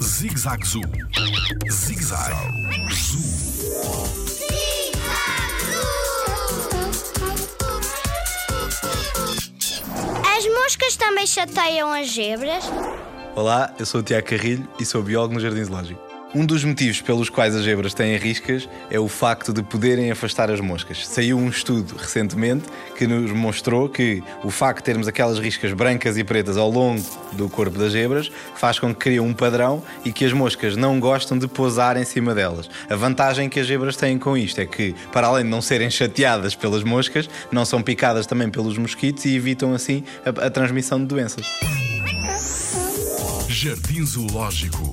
Zig-Zag Zoo. Zig-Zag Zoo. As moscas também chateiam as zebras? Olá, eu sou o Tiago Carrilho e sou biólogo no Jardim Zoológico. Um dos motivos pelos quais as zebras têm riscas é o facto de poderem afastar as moscas. Saiu um estudo recentemente que nos mostrou que o facto de termos aquelas riscas brancas e pretas ao longo do corpo das zebras faz com que criem um padrão e que as moscas não gostam de pousar em cima delas. A vantagem que as zebras têm com isto é que, para além de não serem chateadas pelas moscas, não são picadas também pelos mosquitos e evitam assim a, a transmissão de doenças. Jardim Zoológico